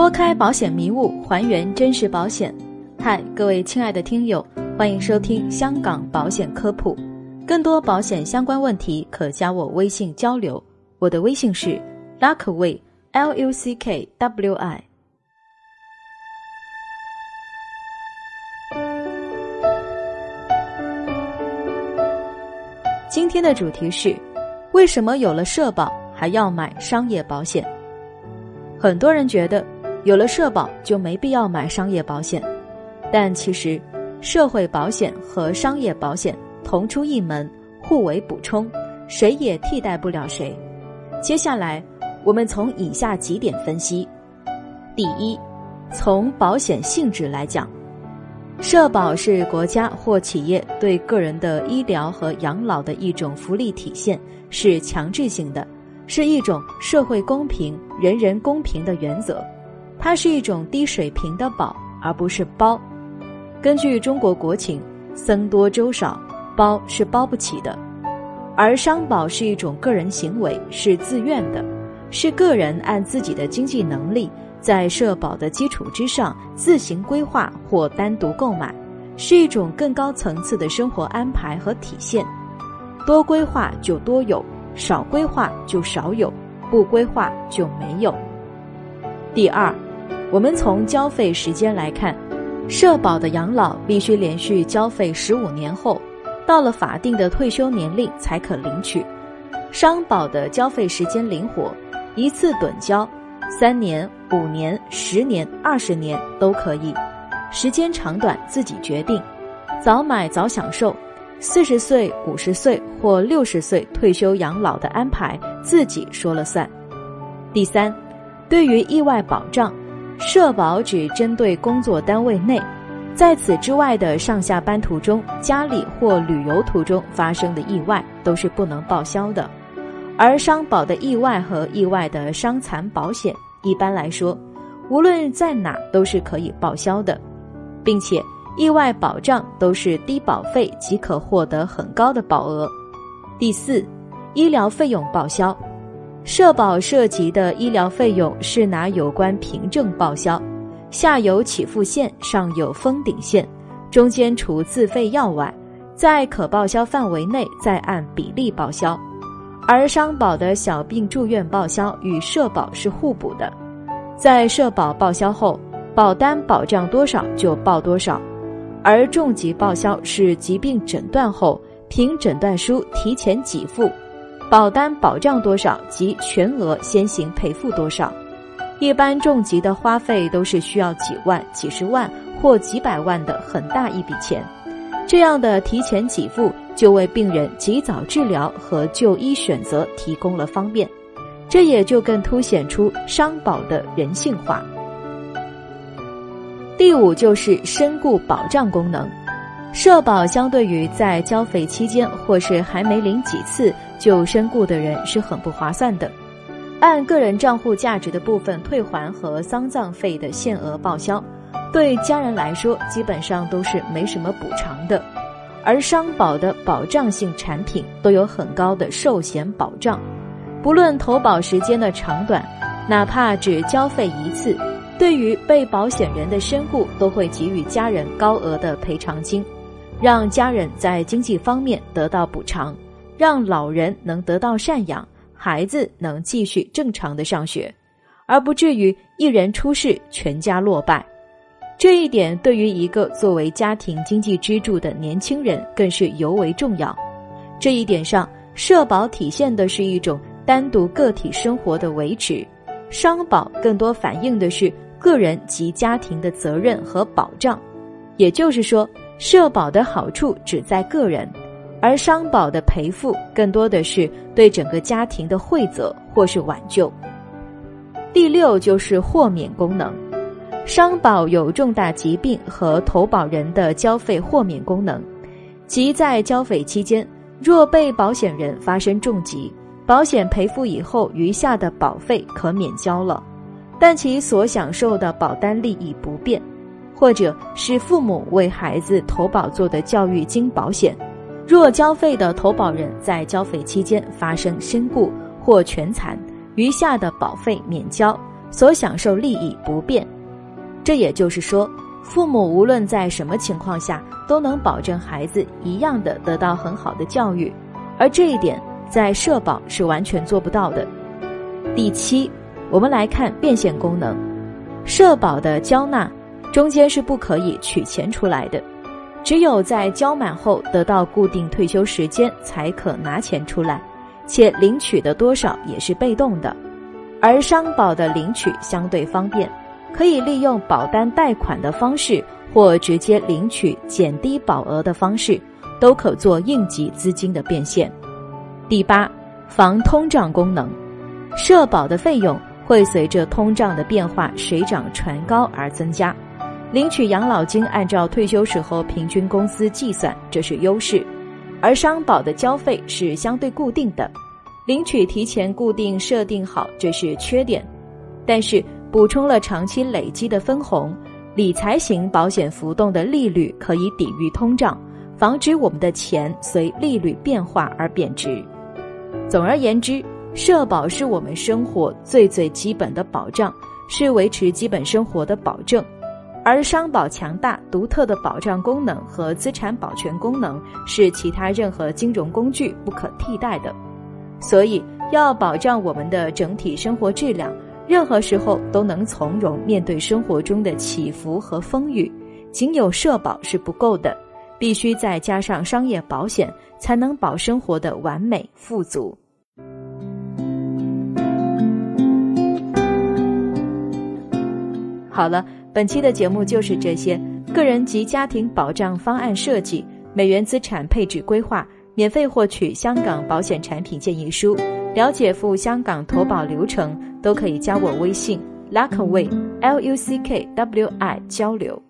拨开保险迷雾，还原真实保险。嗨，各位亲爱的听友，欢迎收听香港保险科普。更多保险相关问题，可加我微信交流。我的微信是 Luckway，L U C K W I。今天的主题是：为什么有了社保还要买商业保险？很多人觉得有了社保就没必要买商业保险，但其实社会保险和商业保险同出一门，互为补充，谁也替代不了谁。接下来我们从以下几点分析：第一，从保险性质来讲。社保是国家或企业对个人的医疗和养老的一种福利体现，是强制性的，是一种社会公平、人人公平的原则。它是一种低水平的保，而不是包。根据中国国情，僧多粥少，包是包不起的。而商保是一种个人行为，是自愿的，是个人按自己的经济能力。在社保的基础之上自行规划或单独购买，是一种更高层次的生活安排和体现。多规划就多有，少规划就少有，不规划就没有。第二，我们从交费时间来看，社保的养老必须连续交费十五年后，到了法定的退休年龄才可领取。商保的交费时间灵活，一次趸交。三年、五年、十年、二十年都可以，时间长短自己决定，早买早享受，四十岁、五十岁或六十岁退休养老的安排自己说了算。第三，对于意外保障，社保只针对工作单位内，在此之外的上下班途中、家里或旅游途中发生的意外都是不能报销的。而商保的意外和意外的伤残保险，一般来说，无论在哪都是可以报销的，并且意外保障都是低保费即可获得很高的保额。第四，医疗费用报销，社保涉及的医疗费用是拿有关凭证报销，下有起付线，上有封顶线，中间除自费药外，在可报销范围内再按比例报销。而商保的小病住院报销与社保是互补的，在社保报销后，保单保障多少就报多少；而重疾报销是疾病诊断后凭诊断书提前给付，保单保障多少即全额先行赔付多少。一般重疾的花费都是需要几万、几十万或几百万的很大一笔钱。这样的提前给付，就为病人及早治疗和就医选择提供了方便，这也就更凸显出商保的人性化。第五就是身故保障功能，社保相对于在交费期间或是还没领几次就身故的人是很不划算的，按个人账户价值的部分退还和丧葬费的限额报销。对家人来说，基本上都是没什么补偿的，而商保的保障性产品都有很高的寿险保障，不论投保时间的长短，哪怕只交费一次，对于被保险人的身故都会给予家人高额的赔偿金，让家人在经济方面得到补偿，让老人能得到赡养，孩子能继续正常的上学，而不至于一人出事，全家落败。这一点对于一个作为家庭经济支柱的年轻人更是尤为重要。这一点上，社保体现的是一种单独个体生活的维持，商保更多反映的是个人及家庭的责任和保障。也就是说，社保的好处只在个人，而商保的赔付更多的是对整个家庭的惠泽或是挽救。第六就是豁免功能。商保有重大疾病和投保人的交费豁免功能，即在交费期间，若被保险人发生重疾，保险赔付以后余下的保费可免交了，但其所享受的保单利益不变；或者是父母为孩子投保做的教育金保险，若交费的投保人在交费期间发生身故或全残，余下的保费免交。所享受利益不变。这也就是说，父母无论在什么情况下都能保证孩子一样的得到很好的教育，而这一点在社保是完全做不到的。第七，我们来看变现功能，社保的交纳中间是不可以取钱出来的，只有在交满后得到固定退休时间才可拿钱出来，且领取的多少也是被动的，而商保的领取相对方便。可以利用保单贷款的方式，或直接领取减低保额的方式，都可做应急资金的变现。第八，防通胀功能，社保的费用会随着通胀的变化水涨船高而增加。领取养老金按照退休时候平均工资计算，这是优势；而商保的交费是相对固定的，领取提前固定设定好，这是缺点。但是。补充了长期累积的分红，理财型保险浮动的利率可以抵御通胀，防止我们的钱随利率变化而贬值。总而言之，社保是我们生活最最基本的保障，是维持基本生活的保证。而商保强大独特的保障功能和资产保全功能，是其他任何金融工具不可替代的。所以，要保障我们的整体生活质量。任何时候都能从容面对生活中的起伏和风雨，仅有社保是不够的，必须再加上商业保险，才能保生活的完美富足。好了，本期的节目就是这些。个人及家庭保障方案设计、美元资产配置规划，免费获取香港保险产品建议书。了解赴香港投保流程，都可以加我微信 Luckaway L U C K W I 交流。